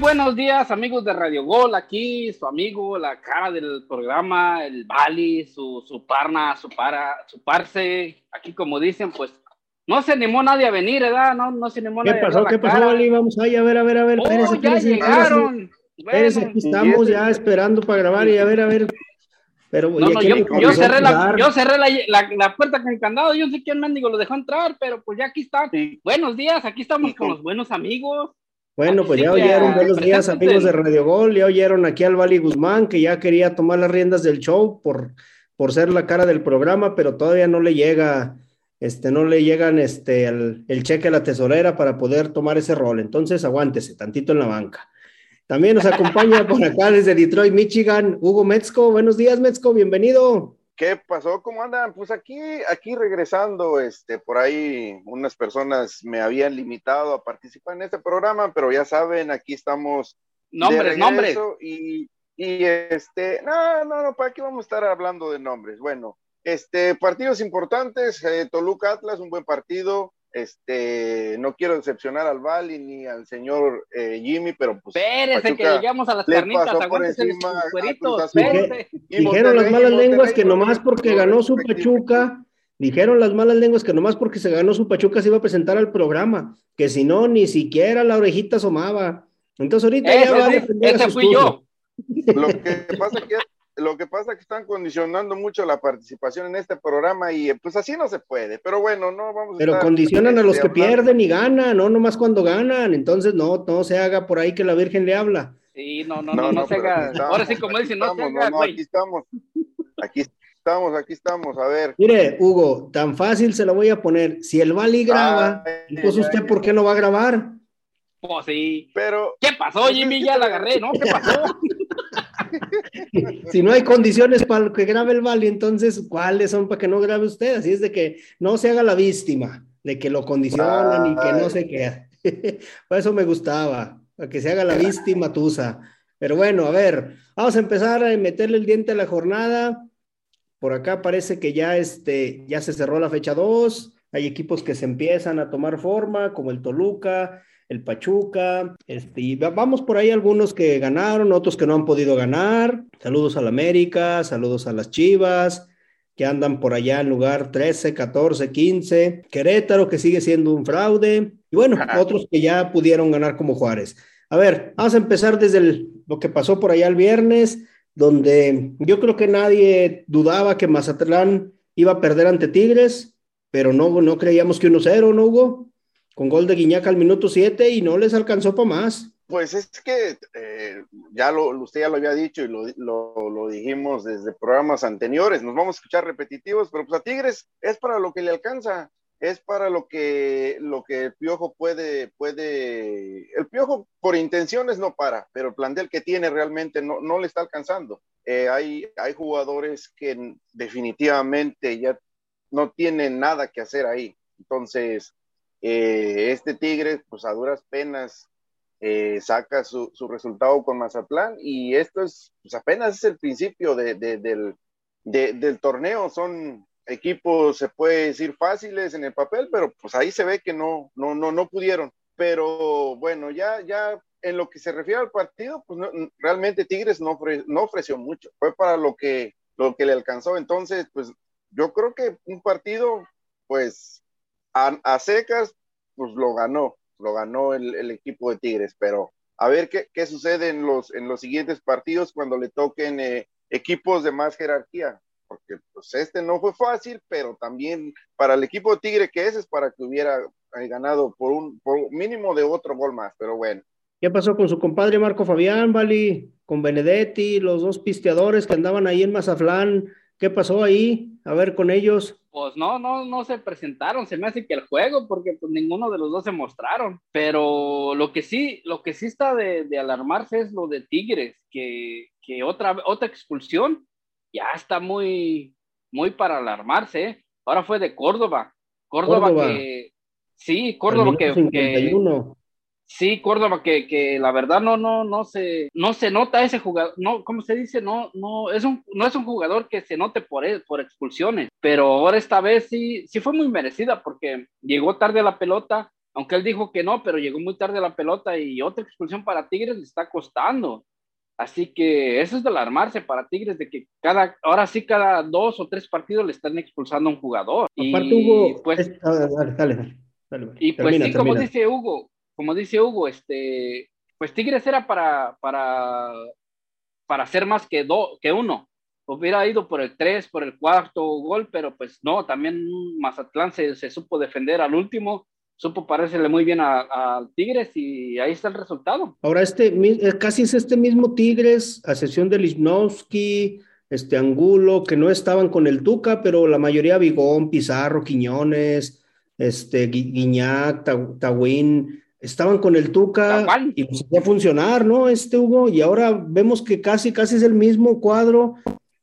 buenos días, amigos de Radio Gol. Aquí su amigo, la cara del programa, el Bali, su, su parna, su para, su parce. Aquí, como dicen, pues no se animó nadie a venir, ¿verdad? No, no se animó ¿Qué nadie pasó? a ¿Qué pasó, Bali? Vamos ahí, a ver, a ver, a ver. Oh, ya llegaron. aquí estamos ya esperando para grabar y a ver, a ver. Pero No, no, yo, cerré, la, yo cerré la, la, la puerta con el candado, yo no sé quién mendigo lo dejó entrar, pero pues ya aquí están. Buenos días, aquí estamos con los buenos amigos. Bueno, pues Así ya oyeron, buenos días preséntense. amigos de Radio Gol, ya oyeron aquí al Bali Guzmán que ya quería tomar las riendas del show por, por ser la cara del programa, pero todavía no le llega, este, no le llegan este, el, el cheque a la tesorera para poder tomar ese rol. Entonces aguántese tantito en la banca. También nos acompaña por acá desde Detroit, Michigan, Hugo Metzko. Buenos días, Metzko, bienvenido. ¿Qué pasó? ¿Cómo andan? Pues aquí, aquí regresando, este, por ahí unas personas me habían limitado a participar en este programa, pero ya saben, aquí estamos Nombres, nombres. y, y este, no, no, no, ¿para qué vamos a estar hablando de nombres? Bueno, este, partidos importantes, eh, Toluca Atlas, un buen partido, este, no quiero decepcionar al Bali ni al señor eh, Jimmy, pero pues Espérese que llegamos a las carnitas, aguántese los cueritos, Dijeron las malas lenguas que nomás porque ganó su Pachuca, dijeron las malas lenguas que nomás porque se ganó su Pachuca se iba a presentar al programa, que si no, ni siquiera la orejita asomaba. Entonces ahorita ya va a Ese, defender a ese sus fui yo. Lo que pasa que lo que pasa que están condicionando mucho la participación en este programa y pues así no se puede. Pero bueno, no vamos a Pero estar, condicionan a los que hablando- pierden y ganan, no nomás cuando ganan. Entonces no, no se haga por ahí que la Virgen le habla. Sí, no, no, no, no, se haga. estamos, Ahora sí, como dicen, no se haga, no, aquí estamos. Aquí estamos, aquí estamos. A ver. Mire, Hugo, tan fácil se la voy a poner. Si el Bali graba, Ay, entonces ay, usted ¿por qué no va a grabar? Pues sí. Pero ¿Qué pasó, Jimmy? Ya la agarré, ¿no? ¿Qué pasó? Si no hay condiciones para que grabe el Bali, entonces, ¿cuáles son para que no grabe usted? Así es de que no se haga la víctima, de que lo condicionan y que no sé qué. Por eso me gustaba, para que se haga la víctima tusa. Pero bueno, a ver, vamos a empezar a meterle el diente a la jornada. Por acá parece que ya, este, ya se cerró la fecha 2. Hay equipos que se empiezan a tomar forma, como el Toluca, el Pachuca, este, y va- vamos por ahí algunos que ganaron, otros que no han podido ganar. Saludos al América, saludos a las Chivas, que andan por allá en lugar 13, 14, 15. Querétaro, que sigue siendo un fraude. Y bueno, otros que ya pudieron ganar como Juárez. A ver, vamos a empezar desde el- lo que pasó por allá el viernes, donde yo creo que nadie dudaba que Mazatlán iba a perder ante Tigres, pero no, no creíamos que 1-0, ¿no, Hugo? Con gol de Guiñac al minuto 7 y no les alcanzó para más. Pues es que eh, ya lo, usted ya lo había dicho y lo, lo, lo dijimos desde programas anteriores, nos vamos a escuchar repetitivos, pero pues a Tigres es para lo que le alcanza, es para lo que, lo que el Piojo puede, puede, el Piojo por intenciones no para, pero el plantel que tiene realmente no, no le está alcanzando. Eh, hay, hay jugadores que definitivamente ya no tienen nada que hacer ahí, entonces eh, este Tigres pues a duras penas eh, saca su, su, resultado con Mazatlán y esto es, pues apenas es el principio de, de, del, de, del, torneo, son equipos, se puede decir fáciles en el papel, pero pues ahí se ve que no, no, no, no pudieron, pero bueno, ya, ya en lo que se refiere al partido, pues realmente Tigres no, no ofreció mucho, fue para lo que, lo que le alcanzó, entonces pues yo creo que un partido, pues a, a secas, pues lo ganó, lo ganó el, el, equipo de Tigres, pero a ver qué, qué, sucede en los, en los siguientes partidos cuando le toquen eh, equipos de más jerarquía, porque pues este no fue fácil, pero también para el equipo de Tigre que ese es para que hubiera eh, ganado por un por mínimo de otro gol más, pero bueno. ¿Qué pasó con su compadre Marco Fabián, Vali? Con Benedetti, los dos pisteadores que andaban ahí en Mazatlán, ¿qué pasó ahí? A ver con ellos pues no, no, no se presentaron, se me hace que el juego, porque pues ninguno de los dos se mostraron, pero lo que sí, lo que sí está de, de alarmarse es lo de Tigres, que, que, otra, otra expulsión ya está muy, muy para alarmarse, ¿eh? ahora fue de Córdoba, Córdoba, Córdoba. que, sí, Córdoba que, 51. que, Sí, Córdoba, que, que, la verdad no, no, no se, no se nota ese jugador, no, ¿cómo se dice? No, no, es un, no es un jugador que se note por, por expulsiones, pero ahora esta vez sí, sí fue muy merecida porque llegó tarde a la pelota, aunque él dijo que no, pero llegó muy tarde la pelota y otra expulsión para Tigres le está costando. Así que eso es de alarmarse para Tigres, de que cada, ahora sí cada dos o tres partidos le están expulsando a un jugador. y, pues, dale, dale, dale, y pues sí, como dice Hugo, como dice Hugo, este, pues Tigres era para, para, para hacer más que, do, que uno. Hubiera ido por el tres, por el cuarto gol, pero pues no, también Mazatlán se, supo defender al último supo parecerle muy bien a, Tigres y ahí está el resultado. Ahora, este eh, casi es este mismo Tigres, a sesión de Lichnowsky, este Angulo, que no estaban con el Tuca, pero la mayoría Vigón, Pizarro, Quiñones, este Guiñac, Tawin, estaban con el Tuca y pues a funcionar, ¿no? Este Hugo, y ahora vemos que casi, casi es el mismo cuadro.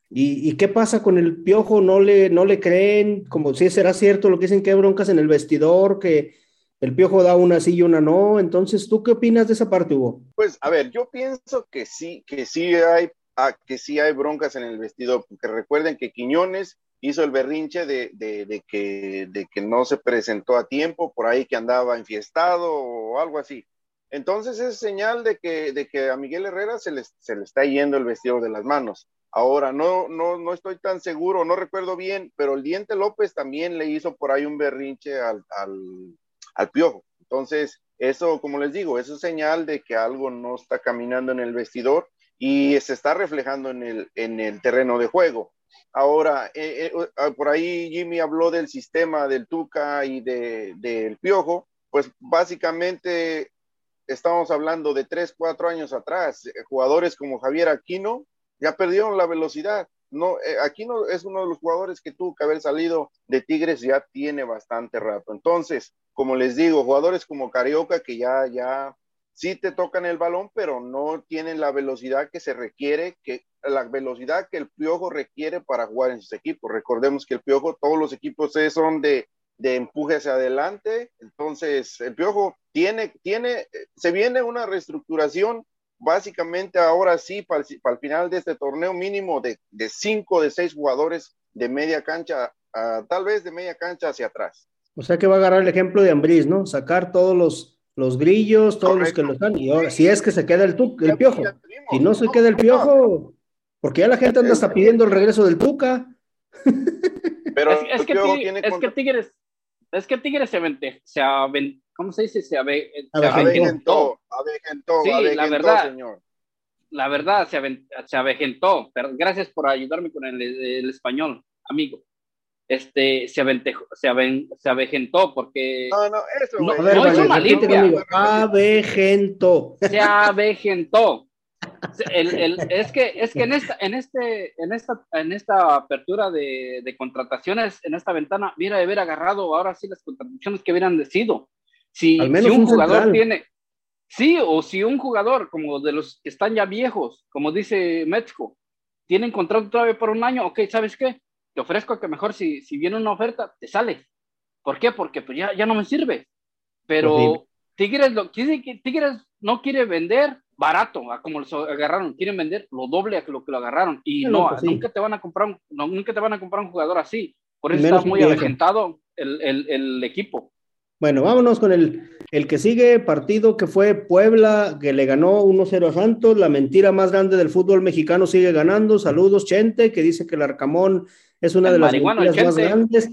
¿Y, qué pasa con el piojo? ¿No le, no le creen? Como si será cierto lo que dicen que hay broncas en el vestidor, que el Piojo da una sí y una no. Entonces, ¿tú qué opinas de esa parte, Hugo? Pues, a ver, yo pienso que sí, que sí hay, ah, que sí hay broncas en el vestidor, porque recuerden que Quiñones hizo el berrinche de, que, no se presentó a tiempo, por ahí que andaba enfiestado o algo así. Entonces es señal de que, a Miguel Herrera se le, está yendo el vestidor de las manos. Ahora, no, estoy tan seguro, no recuerdo bien, pero el Diente López también le hizo por ahí un berrinche al, al piojo. Entonces, eso, como les digo, es señal de que algo no está caminando en el vestidor y se está reflejando en el terreno de juego. Ahora, eh, eh, ah, por ahí Jimmy habló del sistema del Tuca y del Piojo, pues básicamente estamos hablando de tres, cuatro años atrás, eh, jugadores como Javier Aquino ya perdieron la velocidad. No, Aquino es uno de los jugadores que tuvo que haber salido de Tigres ya tiene bastante rato. Entonces, como les digo, jugadores como Carioca que ya, ya sí te tocan el balón, pero no tienen la velocidad que se requiere, que la velocidad que el Piojo requiere para jugar en sus equipos. Recordemos que el Piojo, todos los equipos son de, de empuje hacia adelante, entonces el Piojo tiene, tiene, se viene una reestructuración básicamente ahora sí para el, final de este torneo mínimo de, de cinco, de seis jugadores de media cancha, tal vez de media cancha hacia atrás. O sea que va a agarrar el ejemplo de Ambriz, ¿no? Sacar todos los, los grillos, todos los que lo están, y ahora, si es que se queda el, el piojo. Si no se queda el piojo, porque ya la gente anda hasta pidiendo el regreso del tuca. Pero es, que, es que Tigres, es que Tigres se avente, se ¿cómo se dice? Se, ave, se avejentó. Avejentó, sí, la verdad, señor. La verdad, se, se avejentó. Pero gracias por ayudarme con el español, amigo este, se, aventejó, se, aven, se avejentó porque... No, no, eso, no, no es una limpia. Avejentó. Se avejentó. El, el, es que, es que en, esta, en, este, en, esta, en esta apertura de, de contrataciones, en esta ventana, hubiera de haber agarrado ahora sí las contrataciones que hubieran decidido. Si, Al menos si un, un jugador tiene... Sí, o si un jugador como de los que están ya viejos, como dice México, tienen contrato todavía por un año, ok, ¿sabes qué? Te ofrezco que mejor si, si viene una oferta, te sales. ¿Por qué? Porque pues ya, ya no me sirve. Pero pues Tigres, lo, Tigres no quiere vender barato, a como lo agarraron, quieren vender lo doble a lo que lo agarraron. Y no, pues nunca te van a comprar un, nunca te van a comprar un jugador así. Por eso está muy avejentado el, el, el, equipo. Bueno, vámonos con el, el que sigue, partido que fue Puebla, que le ganó 1-0 a Santos. La mentira más grande del fútbol mexicano sigue ganando. Saludos, Chente, que dice que el Arcamón es una de las mentiras más grandes.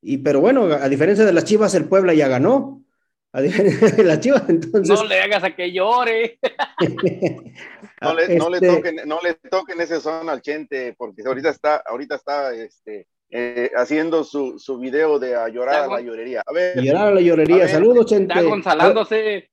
Y, pero bueno, a diferencia de las Chivas, el Puebla ya ganó. A diferencia de las Chivas, entonces. No le hagas a que llore. no, le, no, le este toquen, no le toquen ese son al Chente, porque ahorita está, ahorita está este, eh, haciendo su, su video de a llorar a la llorería. A ver, llorar a la llorería. Saludos, Chente. Está gonzalándose.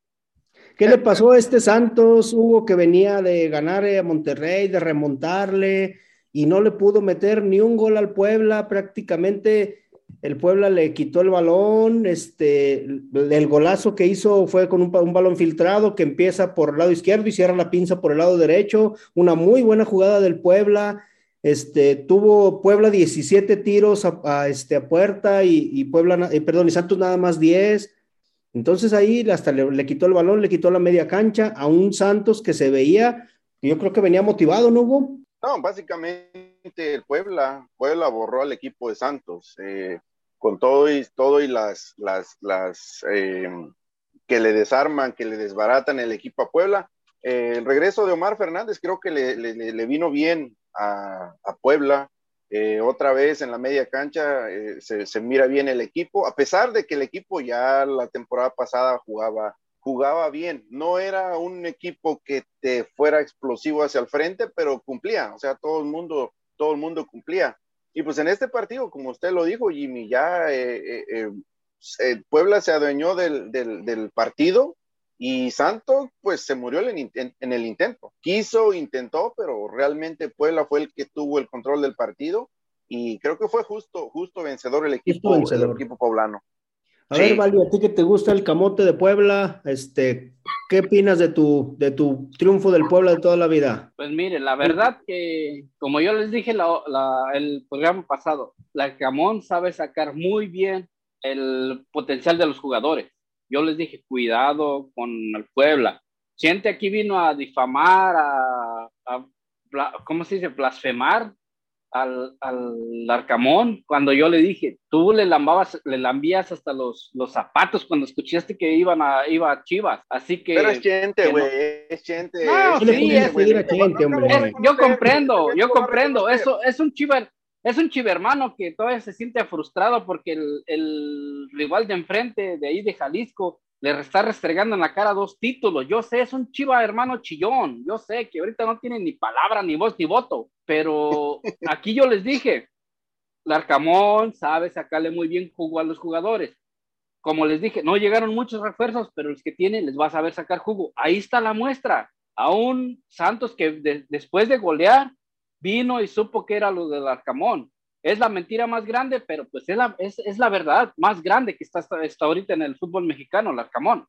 ¿Qué le pasó a este Santos, Hugo, que venía de ganar a Monterrey, de remontarle? Y no le pudo meter ni un gol al Puebla, prácticamente el Puebla le quitó el balón, este, el golazo que hizo fue con un, balón filtrado que empieza por el lado izquierdo y cierra la pinza por el lado derecho, una muy buena jugada del Puebla, este, tuvo Puebla 17 tiros a, este, a puerta y, Puebla, eh, perdón, y Santos nada más 10, entonces ahí hasta le, le, quitó el balón, le quitó la media cancha a un Santos que se veía, yo creo que venía motivado, ¿no, Hugo? No, básicamente el Puebla, Puebla borró al equipo de Santos, eh, con todo y todo y las, las, las, eh, que le desarman, que le desbaratan el equipo a Puebla. Eh, el regreso de Omar Fernández creo que le, vino bien a, Puebla. Eh, otra vez en la media cancha se, se, mira bien el equipo, a pesar de que el equipo ya la temporada pasada jugaba, jugaba bien. No era un equipo que te fuera explosivo hacia el frente, pero cumplía. O sea, todo el mundo, todo el mundo cumplía. Y pues en este partido, como usted lo dijo, Jimmy, ya Puebla se adueñó del, del partido y Santos, pues se murió en, el intento. Quiso, intentó, pero realmente Puebla fue el que tuvo el control del partido y creo que fue justo, justo vencedor el equipo, El equipo poblano. A ver, Vali, a ti que te gusta el camote de Puebla, este, ¿qué opinas de tu, de tu triunfo del Puebla de toda la vida? Pues mire, la verdad que, como yo les dije el programa pasado, la Camón sabe sacar muy bien el potencial de los jugadores yo les dije, cuidado con el Puebla. Gente aquí vino a difamar, a, ¿cómo se dice? Blasfemar al, al, Arcamón cuando yo le dije, tú le lambabas, le lambías hasta los, los zapatos cuando escuchaste que iban a, iba a Chivas. Así que. Pero es gente, güey, es gente. No, sí, es, yo comprendo, yo comprendo. Eso es un Chivas es un chivermano que todavía se siente frustrado porque el, rival de enfrente, de ahí de Jalisco, le está restregando en la cara dos títulos. Yo sé, es un chiva hermano chillón. Yo sé que ahorita no tiene ni palabra, ni voz, ni voto. Pero aquí yo les dije, Larcamón sabe sacarle muy bien jugo a los jugadores. Como les dije, no llegaron muchos refuerzos, pero los que tiene les va a saber sacar jugo. Ahí está la muestra. A un Santos que después de golear vino y supo que era lo del Arcamón. Es la mentira más grande, pero pues es la, es, la verdad más grande que está, está ahorita en el fútbol mexicano, el Arcamón.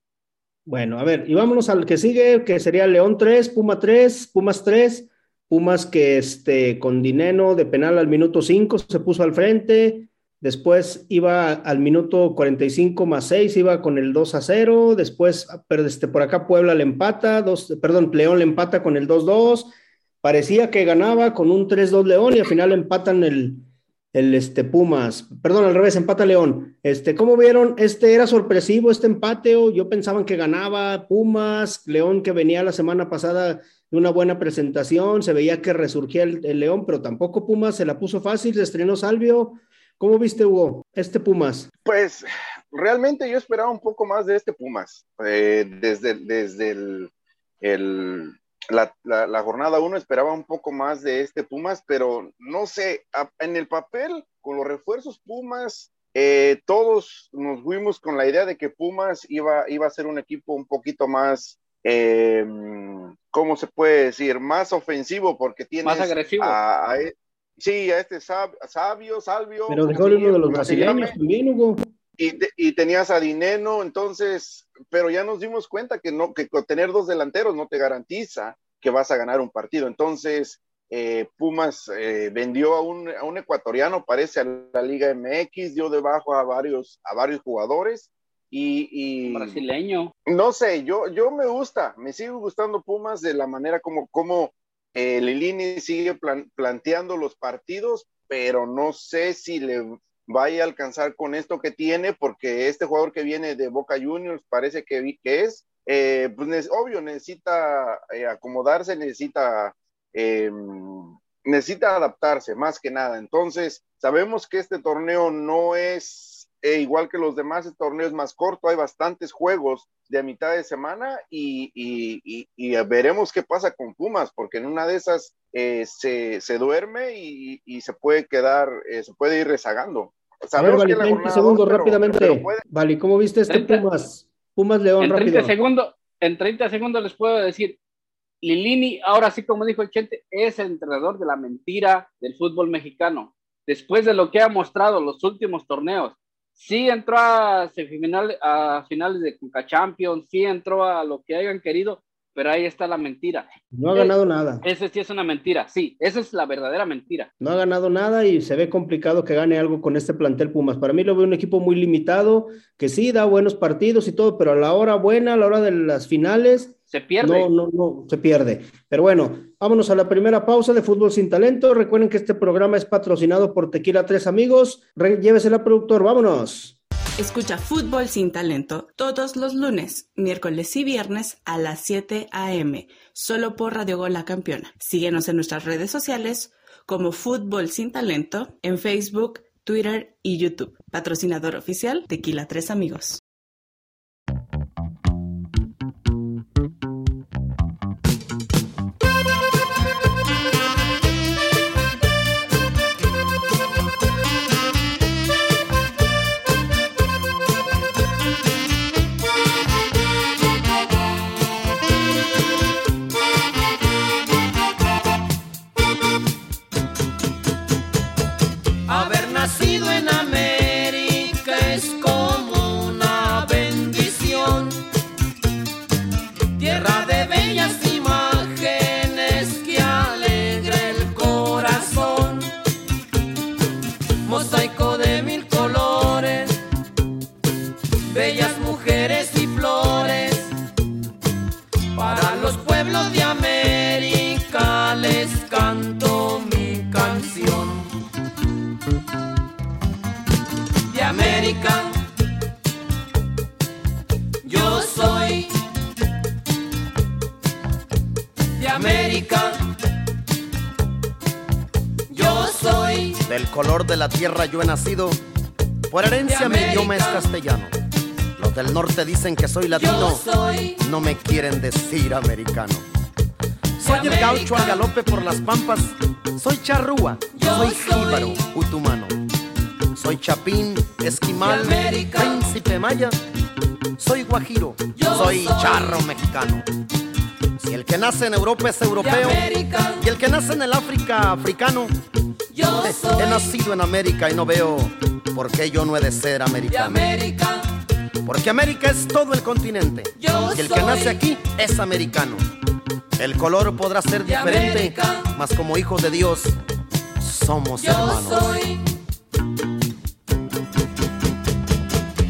Bueno, a ver, y vámonos al que sigue, que sería León 3, Puma 3, Pumas 3, Pumas que este, con Dineno de penal al minuto 5 se puso al frente, después iba al minuto 45 más 6, iba con el 2 a 0, después, pero este, por acá Puebla le empata, dos, perdón, León le empata con el 2-2, parecía que ganaba con un 3-2 León y al final empatan el, el este, Pumas. Perdón, al revés, empata León. Este, ¿Cómo vieron? Este era sorpresivo este empate o yo pensaba que ganaba Pumas, León que venía la semana pasada de una buena presentación, se veía que resurgía el, León, pero tampoco Pumas se la puso fácil, se estrenó Salvio. ¿Cómo viste, Hugo, este Pumas? Pues realmente yo esperaba un poco más de este Pumas, eh, desde, desde el la, jornada uno esperaba un poco más de este Pumas, pero no sé, en el papel, con los refuerzos Pumas, eh, todos nos fuimos con la idea de que Pumas iba, iba a ser un equipo un poquito más, eh, ¿cómo se puede decir? Más ofensivo, porque tiene... Más agresivo. E, sí, a este Sabio, Salvio. Pero dejó uno de los brasileños también, Hugo. Y, y, tenías a Dineno, entonces, pero ya nos dimos cuenta que no, que tener dos delanteros no te garantiza que vas a ganar un partido. Entonces, eh, Pumas eh, vendió a un, a un, ecuatoriano, parece a la Liga MX, dio debajo a varios, a varios jugadores. Y, brasileño. No sé, yo, yo me gusta, me sigue gustando Pumas de la manera como, como eh, Lilini sigue planteando los partidos, pero no sé si le vaya a alcanzar con esto que tiene, porque este jugador que viene de Boca Juniors parece que, es, eh, pues obvio, necesita eh, acomodarse, necesita, eh, necesita adaptarse más que nada. Entonces, sabemos que este torneo no es igual que los demás, este torneo es más corto, hay bastantes juegos de a mitad de semana y, veremos qué pasa con Pumas, porque en una de esas se, duerme y, se puede quedar, se puede ir rezagando. Sabemos que 30 segundos rápidamente. Vale, ¿cómo viste este Pumas? Pumas León, en 30 Segundos, en 30 segundos les puedo decir, Lilini, ahora sí, como dijo el Chente, es el entrenador de la mentira del fútbol mexicano. Después de lo que ha mostrado los últimos torneos, sí entró a, a finales de Cuca Champions, sí entró a lo que hayan querido, pero ahí está la mentira. No ha ganado nada. Ese sí es una mentira, sí, esa es la verdadera mentira. No ha ganado nada y se ve complicado que gane algo con este plantel Pumas. Para mí lo veo un equipo muy limitado, que sí da buenos partidos y todo, pero a la hora buena, a la hora de las finales, se pierde. No, no, no, se pierde. Pero bueno, vámonos a la primera pausa de Fútbol Sin Talento. Recuerden que este programa es patrocinado por Tequila Tres Amigos. Re llévesela, productor, vámonos. Escucha Fútbol sin Talento todos los lunes, miércoles y viernes a las 7 a.m. solo por Radio Gol La Campeona. Síguenos en nuestras redes sociales como Fútbol sin Talento en Facebook, Twitter y YouTube. Patrocinador oficial Tequila Tres Amigos. Nacido, por herencia mi idioma es castellano. Los del norte dicen que soy latino, no me quieren decir americano. Soy el gaucho al galope por las pampas, soy charrúa, soy jíbaro, utumano. Soy chapín, esquimal, príncipe maya, soy guajiro, soy charro mexicano. Si el que nace en Europa es europeo y el que nace en el África africano, He nacido en América y no veo por qué yo no he de ser americano. Porque América es todo el continente. y el que nace aquí es americano. El color podrá ser diferente, mas como hijos de Dios somos hermanos.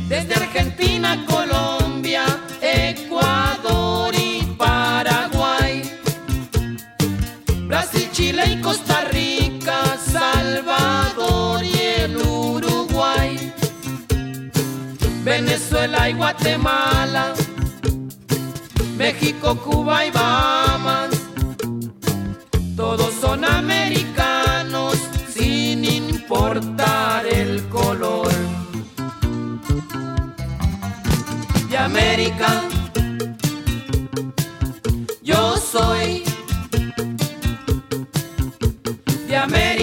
Desde Argentina, Colombia, Venezuela y Guatemala, México, Cuba y Bahamas, todos son americanos sin importar el color. De América, yo soy de América.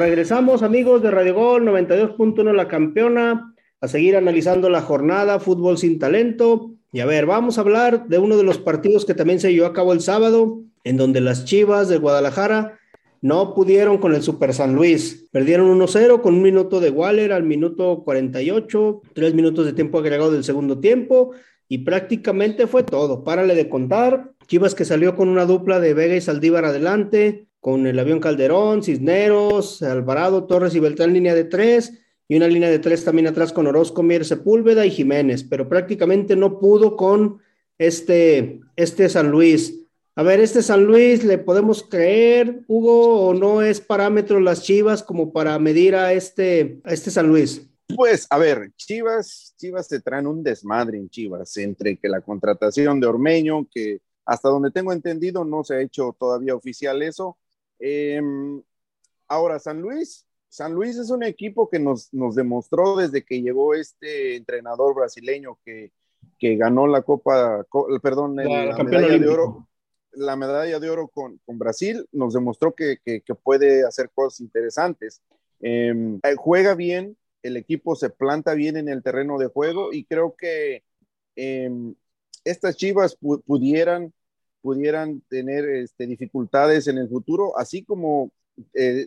Regresamos amigos de Radio Gol 92.1 La Campeona a seguir analizando la jornada Fútbol sin Talento. Y a ver, vamos a hablar de uno de los partidos que también se llevó a cabo el sábado, en donde las Chivas de Guadalajara no pudieron con el Super San Luis. Perdieron 1-0 con un minuto de Waller al minuto 48, tres minutos de tiempo agregado del segundo tiempo y prácticamente fue todo. Párale de contar. Chivas que salió con una dupla de Vega y Saldívar adelante, con el avión Calderón, Cisneros, Alvarado, Torres y Beltrán línea de tres, y una línea de tres también atrás con Orozco, Mier, Sepúlveda y Jiménez, pero prácticamente no pudo con este, este San Luis. A ver, este San Luis, ¿le podemos creer, Hugo, o no es parámetro las Chivas como para medir a este, a este San Luis? Pues, a ver, Chivas, Chivas te traen un desmadre en Chivas, entre que la contratación de Ormeño, que hasta donde tengo entendido no se ha hecho todavía oficial eso, Em, ahora, San Luis, San Luis es un equipo que nos, nos demostró desde que llegó este entrenador brasileño que, que ganó la Copa, perdón, la, medalla de oro, la medalla de oro con, con Brasil, nos demostró que, que, puede hacer cosas interesantes. Em, eh, juega bien, el equipo se planta bien en el terreno de juego y creo que em, estas chivas pudieran pudieran tener este, dificultades en el futuro, así como eh,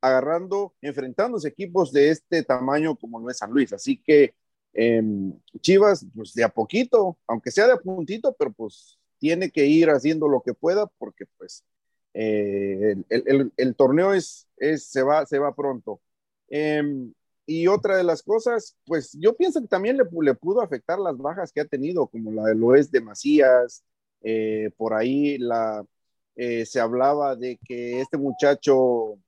agarrando, enfrentándose equipos de este tamaño como no es San Luis. Así que em, Chivas, pues de a poquito, aunque sea de a puntito, pero pues tiene que ir haciendo lo que pueda porque pues eh, el, torneo es, se, va, se va pronto. Em, y otra de las cosas, pues yo pienso que también le, le, pudo afectar las bajas que ha tenido, como la de Loes de Macías, Eh, por ahí la, eh, se hablaba de que este muchacho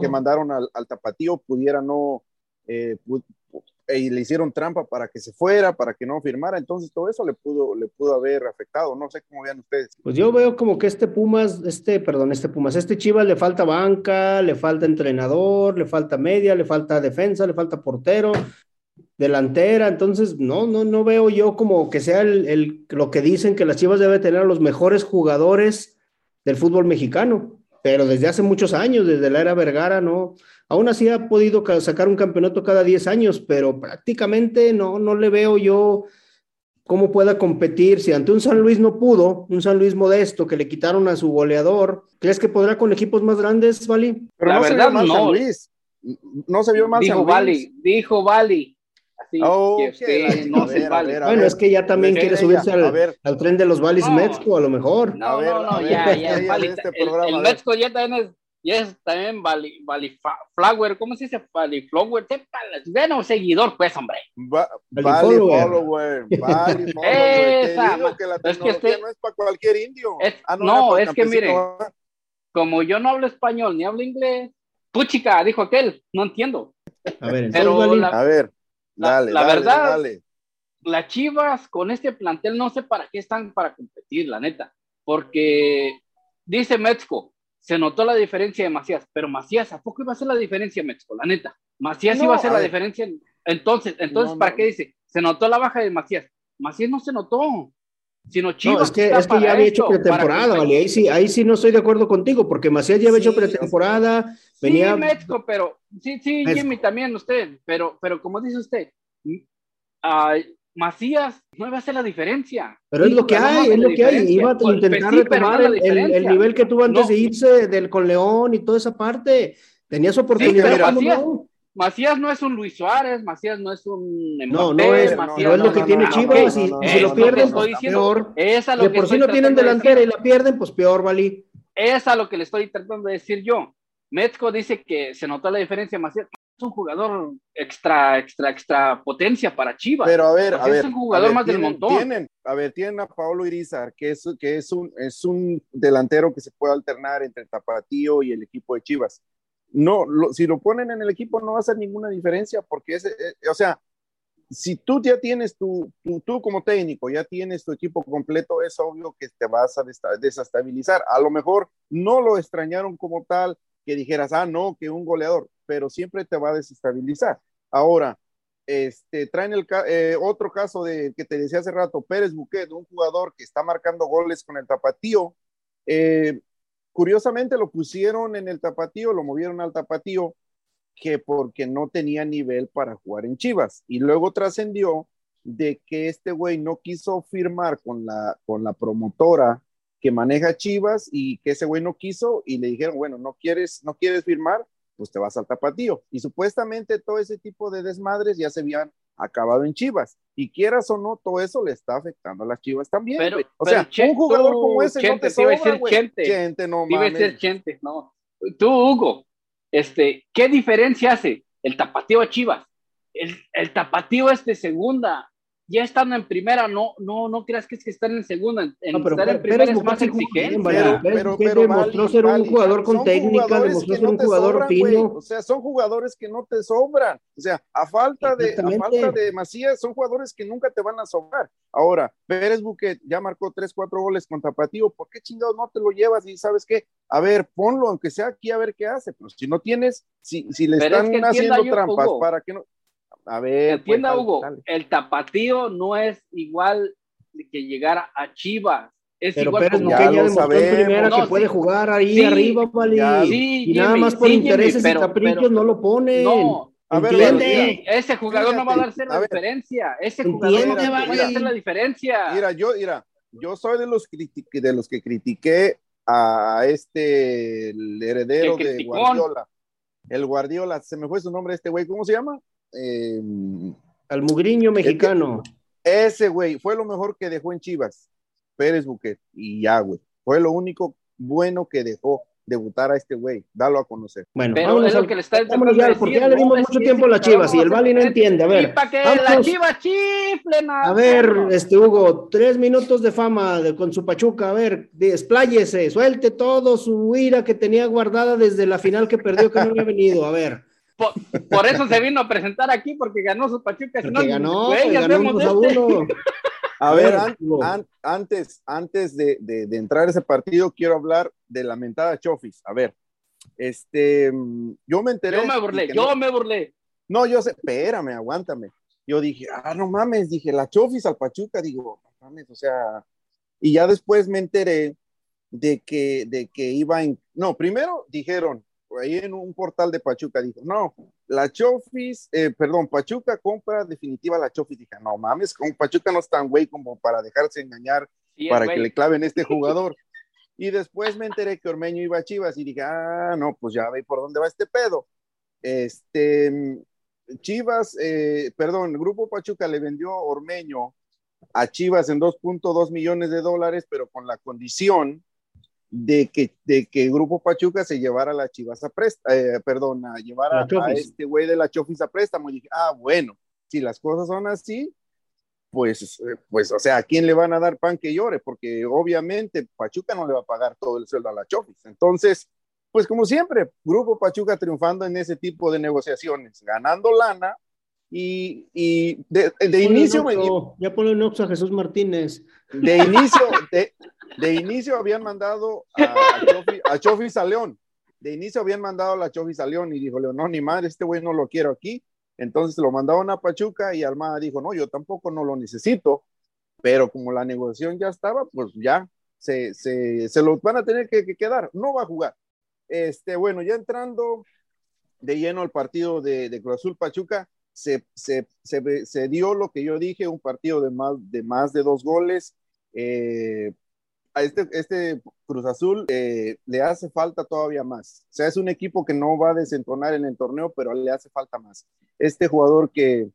que mandaron al, tapatío pudiera no, eh, y le hicieron trampa para que se fuera, para que no firmara, entonces todo eso le pudo, le pudo haber afectado, no sé cómo vean ustedes. Pues yo veo como que este Pumas, este, perdón, este Pumas, este Chivas le falta banca, le falta entrenador, le falta media, le falta defensa, le falta portero, delantera, entonces no, no, no veo yo como que sea el, el- lo que dicen que las Chivas debe tener a los mejores jugadores del fútbol mexicano, pero desde hace muchos años, desde la era Vergara, no, aún así ha podido ca- sacar un campeonato cada 10 años, pero prácticamente no, no le veo yo cómo pueda competir. Si ante un San Luis no pudo, un San Luis modesto que le quitaron a su goleador, ¿crees que podrá con equipos más grandes, Vali? Pero La no se vio mal San no. Luis, no se vio mal dijo San Luis. Bali, dijo Bali. Así Oh, que usted la- no se vale. Bueno, ver. es que ya también ¿Qué quiere subirse al, ver. al tren de los Valis No. Metzco, a lo mejor. No, A ver, no, no, ver, ya, ¿qué ya, de este el, programa? el. Metzco ya también es, ya es también Fa- Flower, ¿cómo se dice? Bali Flower, bueno, seguidor, pues, hombre. Va- Valley Valley follower. follower, Valley Esa, digo que la es que este- no es para cualquier indio. Es- Ah, no, para es que mire. Como yo no hablo español ni hablo inglés, puchica, dijo aquel, no entiendo. A ver, entonces, Pero Vali, la- A ver, dale, la dale, verdad- dale. las Chivas con este plantel no sé para qué están para competir, la neta, porque dice Metzco, se notó la diferencia de Macías, pero Macías, ¿a poco iba a ser la diferencia Metzco? La neta, Macías No, iba a ser la ver. diferencia. Entonces, entonces No, ¿para no. qué dice? Se notó la baja de Macías. Macías no se notó, sino Chivas. no, es que, es que ya había hecho pretemporada, Vali. Ahí sí, ahí sí no estoy de acuerdo contigo, porque Macías ya había Sí, hecho pretemporada, venía. Sí, Metzco, pero sí, sí. Jimmy también usted, pero, pero como dice usted, ah, Macías no iba a hacer la diferencia. Pero es Sí, lo que hay, es lo que hay. Iba a Pues, intentar sí, pero no retomar el, el- el diferencia. nivel que tuvo antes No. de irse del con León y toda esa parte. Tenía su oportunidad. pero ¿cómo Macías- no? Macías no es un Luis Suárez, Macías no es un No, Mbappé, no es, Macías pero es lo no- que no, tiene no, Chivas y, no, no, si lo no, pierden, no, pues diciendo. peor. Es a lo De que por sí estoy no tienen delantera y la pierden, pues peor, Vali. Es a lo que le estoy tratando de decir yo. Metzco dice que se notó la diferencia. Macías es un jugador extra, extra, extra potencia para Chivas. Pero a ver, a ver. es un jugador ver, más del tienen- montón. Tienen, a ver, tienen a Pablo Irizar, que es, que es un, es un delantero que se puede alternar entre Tapatío y el equipo de Chivas. No, si lo ponen en el equipo no va a hacer ninguna diferencia, porque es, eh, o sea, si tú ya tienes tu, tú como técnico, ya tienes tu equipo completo, es obvio que te vas a desestabilizar. A lo mejor no lo extrañaron como tal, que dijeras, ah, no, que un goleador, pero siempre te va a desestabilizar. Ahora, este, traen el eh, otro caso de que te decía hace rato, Pérez Buquet, un jugador que está marcando goles con el tapatío. Eh, curiosamente lo pusieron en el tapatío, lo movieron al tapatío, que porque no tenía nivel para jugar en Chivas. Y luego trascendió de que este güey no quiso firmar con la, con la promotora que maneja Chivas y que ese güey no quiso y le dijeron, bueno, no quieres, no quieres firmar, pues te vas al tapatío. Y supuestamente todo ese tipo de desmadres ya se habían acabado en Chivas. Y quieras o no, todo eso le está afectando a las Chivas también. Pero- o pero sea, un jugador como ese no Chente, te te sobra, decir. Chente. Chente, no Iba a mames. Chente, no. Tú, Hugo, este, ¿qué diferencia hace el tapatío a Chivas? El, el tapatío es de segunda. Ya estando en primera, no, no, no creas que es que están en segunda. En No, pero estar en Pérez primera es más exigente. Pero, Pérez pero, Buquet pero demostró ser un jugador con técnica, demostró ser no un jugador sobran, fino. O sea, son jugadores que no te sobran. O sea, a falta de, a falta de Macías, son jugadores que nunca te van a sobrar. Ahora, Pérez Buquet ya marcó tres, cuatro goles con Tapatío. ¿Por qué chingados no te lo llevas? Y sabes qué, a ver, ponlo, aunque sea aquí, a ver qué hace. Pero si no tienes, si, si le Pero es están que haciendo trampas para que no. A ver, pues, Entienda, Hugo, dale. el tapatío no es igual de que llegar a Chivas. Es Pero igual Pérez como- Buquet Ya demostró No, que puede jugar ahí Sí, arriba, Vali. ya. Sí, y nada Jimmy, más por sí, Jimmy, intereses pero- y caprichos pero- no lo ponen. No, A ver, pero Entiende. ese jugador no va a dar cero A ver. diferencia. Ese jugador no Vali. puede hacer la diferencia. Mira, yo, mira, yo soy de los, criti- de los que critiqué a este el heredero ¿Qué de? Guardiola. El Guardiola, se me fue su nombre este güey, ¿cómo se llama? Eh, Al mugriño mexicano. ese güey fue lo mejor que dejó en Chivas, Pérez Buquet, y ya, güey. Fue lo único bueno que dejó debutar a este güey, dalo a conocer. Bueno, Pero vámonos es lo al- que le está vámonos ya, porque ya le dimos mucho tiempo a las chivas y el Vali no hacer- entiende. A ver, para que vámonos. las chivas chiflen. A ver, este Hugo, tres minutos de fama de- con su Pachuca. A ver, despláyese, suelte todo su ira que tenía guardada desde la final que perdió, que no había venido. A ver, Por, por eso se vino a presentar aquí, porque ganó su Pachuca. si no, ganó, güey, ya ganó un vemos 2 a este. 1. A A ver, an- an- antes, antes de, de- de entrar a ese partido, quiero hablar de la mentada Chofis. A ver, este, yo me enteré. Yo me burlé, yo no- me burlé. No, yo sé, espérame, aguántame. Yo dije, ah, no mames, dije, la Chofis al Pachuca, digo, no mames, o sea, y ya después me enteré de que, de que iba en, no, primero dijeron, ahí en un portal de Pachuca, dijo, no, la Chofis, eh, perdón, Pachuca compra definitiva la Chofis. Dije, no mames, con Pachuca no es tan güey como para dejarse engañar Sí, para güey. que le claven este jugador. Y después me enteré que Ormeño iba a Chivas y dije, ah, no, pues ya ve por dónde va este pedo. Este, Chivas, eh, perdón, el Grupo Pachuca le vendió Ormeño a Chivas en 2.2 millones de dólares, pero con la condición de que, de que el Grupo Pachuca se llevara a la Chivas a préstamo, perdón, a llevar a, este güey de la Chofis a préstamo. Y dije, ah, bueno, si las cosas son así, pues, eh, pues, o sea, ¿a quién le van a dar pan que llore? Porque obviamente Pachuca no le va a pagar todo el sueldo a la Chofis. Entonces, pues como siempre, Grupo Pachuca triunfando en ese tipo de negociaciones, ganando lana y, y de, inicio, un Oxxo, ya ponle un Oxxo a Jesús Martínez. de inicio, de, de inicio habían mandado a, a, Chofis, a León. De inicio habían mandado a la Chofis a León y dijo León, no, ni madre, este güey no lo quiero aquí. Entonces lo mandaron a Pachuca y Almada dijo, no, yo tampoco no lo necesito. Pero como la negociación ya estaba, pues ya se, se, se lo van a tener que, que quedar. No va a jugar. Este, bueno, ya entrando de lleno al partido de, de Cruz Azul Pachuca, se, se, se, se, dio lo que yo dije, un partido de más de, más de dos goles. Eh, a este, este Cruz Azul eh, le hace falta todavía más. O sea, es un equipo que no va a desentonar en el torneo, pero le hace falta más. Este jugador que,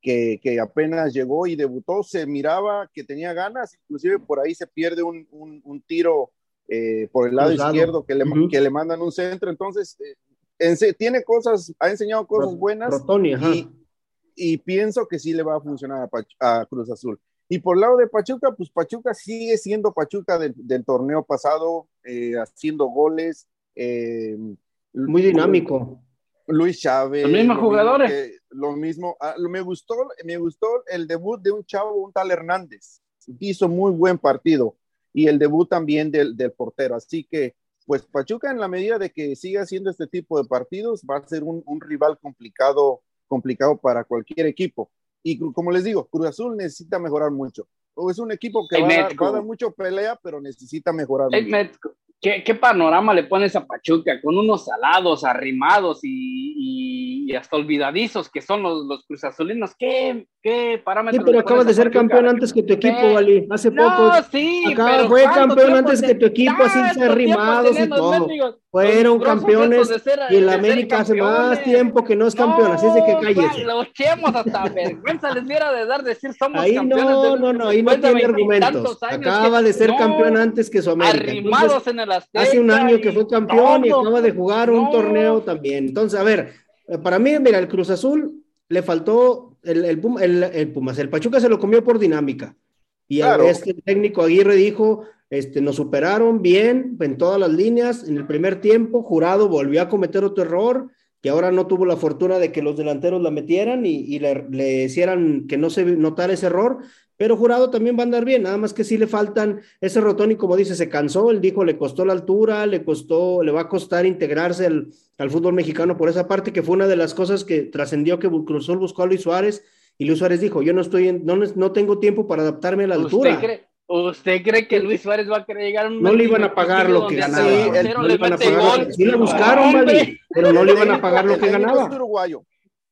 que, que apenas llegó y debutó, se miraba que tenía ganas, inclusive por ahí se pierde un, un, un tiro eh, por el lado Cruzado. izquierdo que le, uh -huh. que le mandan un centro. Entonces, eh, en, tiene cosas, ha enseñado cosas buenas. Rotoni, y, y, pienso que sí le va a funcionar a, a, Cruz Azul. Y por el lado de Pachuca, pues Pachuca sigue siendo Pachuca del, del torneo pasado, eh, haciendo goles. eh, Muy dinámico. Luis Chávez. Los mismos lo jugadores. Mismo que, lo mismo. Ah, me, gustó, me gustó el debut de un chavo, un tal Hernández. Hizo muy buen partido. Y el debut también del, del portero. Así que, pues Pachuca, en la medida de que siga haciendo este tipo de partidos, va a ser un, un rival complicado, complicado para cualquier equipo. Y como les digo, Cruz Azul necesita mejorar mucho. Es un equipo que va, a, va, a dar mucho pelea, pero necesita mejorar hey, mucho. Metco. ¿Qué, ¿Qué, panorama le pones a Pachuca? Con unos salados, arrimados y, y, y hasta olvidadizos que son los, los cruzazulinos. ¿Qué, qué parámetros? Sí, pero acabas de ser Pachuca? campeón antes que tu equipo. Vali. Hace no, poco. Sí, Acá fue campeón antes que tu equipo, así arrimados y todo. Fueron campeones ser, y el América hace más tiempo que no es campeón, no, así es de que cállese. Los chemos hasta vergüenza les diera de dar decir somos ahí campeones. No, no, no, ahí no tiene argumentos. Acaba de ser campeón antes que su América. Arrimados en el Azteca. Hace un año que fue campeón y acaba de jugar un torneo también. Entonces, a ver, para mí, mira, el Cruz Azul le faltó el, el, el, el Pumas, el Pachuca se lo comió por dinámica. Y claro. este técnico Aguirre dijo, este, nos superaron bien en todas las líneas en el primer tiempo, Jurado volvió a cometer otro error, que ahora no tuvo la fortuna de que los delanteros la metieran y, y le, le, hicieran que no se notara ese error, pero Jurado también va a andar bien, nada más que sí le faltan ese rotón y como dice, se cansó, él dijo, le costó la altura, le costó, le va a costar integrarse al, al fútbol mexicano por esa parte, que fue una de las cosas que trascendió que Cruzul buscó a Luis Suárez, y Luis Suárez dijo, yo no estoy, en, no, no tengo tiempo para adaptarme a la altura. ¿Usted cree, ¿Usted cree que Luis Suárez va a querer llegar a un No le iban a pagar lo que ganaba. Sí, el, no le iban a pagar, sí le buscaron, Mali, pero no le iban a pagar lo que ganaba. uruguayo.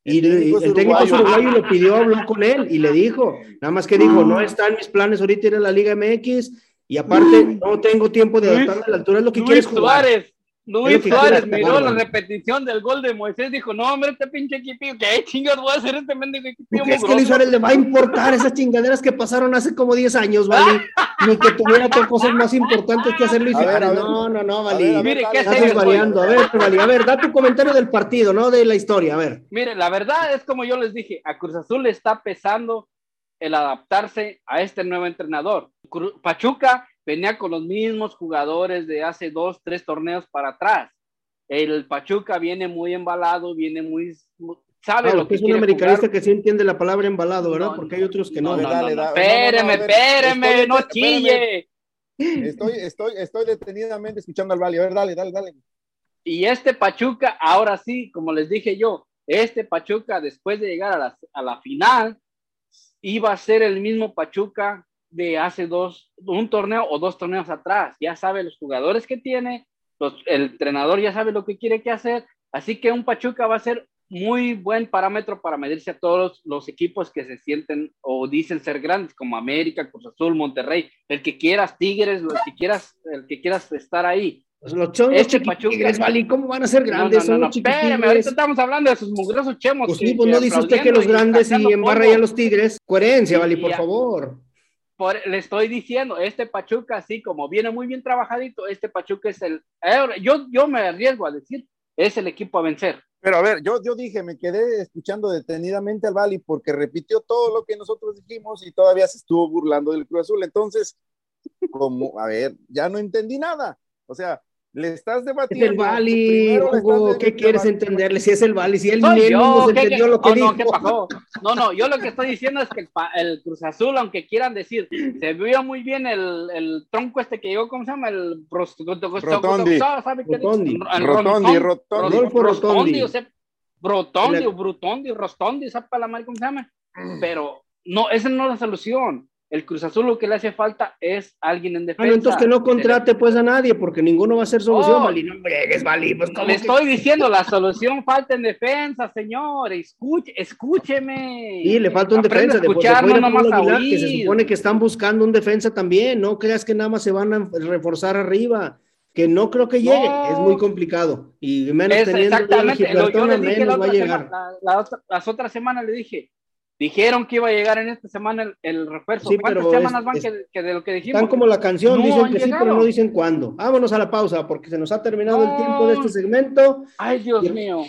Y el, técnico, el técnico es uruguayo. lo pidió, habló con él y le dijo, nada más que dijo, no están mis planes ahorita ir a la Liga MX y aparte no tengo tiempo de adaptarme a la altura, es lo que Luis quieres jugar. Suárez, Luis Suárez miró la repetición del gol de Moisés, dijo, no, hombre, este pinche equipo, ¿qué chingados voy a hacer este mendigo equipo? ¿Qué es que Luis Suárez le va a importar esas chingaderas que pasaron hace como 10 años, ¿vale? Ni que tuviera cosas más importantes que hacer Luis Suárez. No, no, no, Vali. Mire, ¿qué Estás variando. A ver, Vali, a ver, da tu comentario del partido, no de la historia, a ver. Mire, la verdad es como yo les dije, a Cruz Azul le está pesando el adaptarse a este nuevo entrenador. Pachuca venía con los mismos jugadores de hace dos, tres torneos para atrás. El Pachuca viene muy embalado, viene muy... Sabe lo que es un americanista que sí entiende la palabra embalado, ¿verdad? Porque hay otros que no. no, no, espéreme, espéreme, no chille. Estoy, estoy, estoy detenidamente escuchando al Valle. A ver, dale, dale, dale. Y este Pachuca, ahora sí, como les dije yo, este Pachuca, después de llegar a la, a la final, iba a ser el mismo Pachuca de hace dos, un torneo o dos torneos atrás. Ya sabe los jugadores que tiene, el entrenador ya sabe lo que quiere que hacer, así que un Pachuca va a ser muy buen parámetro para medirse a todos los equipos que se sienten o dicen ser grandes, como América, Cruz Azul, Monterrey, el que quieras, Tigres, el que quieras, el que quieras estar ahí. Pues los chongos este Pachuca, Vali, ¿cómo van a ser grandes? No, no, no, espérame, ahorita estamos hablando de sus mugrosos chemos. Pues sí, pues no dice usted que los grandes y embarra ya los Tigres. Coherencia, Vali, por favor le estoy diciendo, este Pachuca, así como viene muy bien trabajadito, este Pachuca es el, yo, yo me arriesgo a decir, es el equipo a vencer. Pero a ver, yo, yo dije, me quedé escuchando detenidamente al Bali porque repitió todo lo que nosotros dijimos y todavía se estuvo burlando del Cruz Azul. Entonces, como, a ver, ya no entendí nada. O sea, le estás debatiendo. Es el Bali, Hugo, ¿qué quieres entenderle? Si es el Bali, si él mismo entendió lo que dijo. No, ¿qué pasó? No, no, yo lo que estoy diciendo es que el, el, Cruz Azul, aunque quieran decir, se vio muy bien el, el tronco este que llegó, ¿cómo se llama? El Rotondi. ¿sabe qué Rotondi. Rotondi, Rotondi. Rotondi. O sea, Rotondi o Brutondi, Rostondi, ¿sabe para la madre cómo se llama? Pero no, esa no es la solución. El Cruz Azul lo que le hace falta es alguien en defensa. Ah, entonces que no contrate pues a nadie, porque ninguno va a ser solución, oh, Vali. No bregues, Vali. Pues, le estoy diciendo, la solución falta en defensa, señor. Escuche, escúcheme. Sí, le falta un defensa. Escuchar, no nomás Aguilar, que se supone que están buscando un defensa también. No creas que nada más se van a reforzar arriba. Que no creo que llegue, no. es muy complicado. Y menos es teniendo exactamente. Lo, yo le dije menos la va a llegar. Semana, la, la otra, las otras semanas le dije, Dijeron que iba a llegar en esta semana el, el refuerzo. Sí, ¿Cuántas pero semanas es, van es, que, que, de lo que dijimos? Están como la canción, no dicen que llegado. sí, pero no dicen cuándo. Vámonos a la pausa porque se nos ha terminado no. el tiempo de este segmento. Ay, Dios y, mío.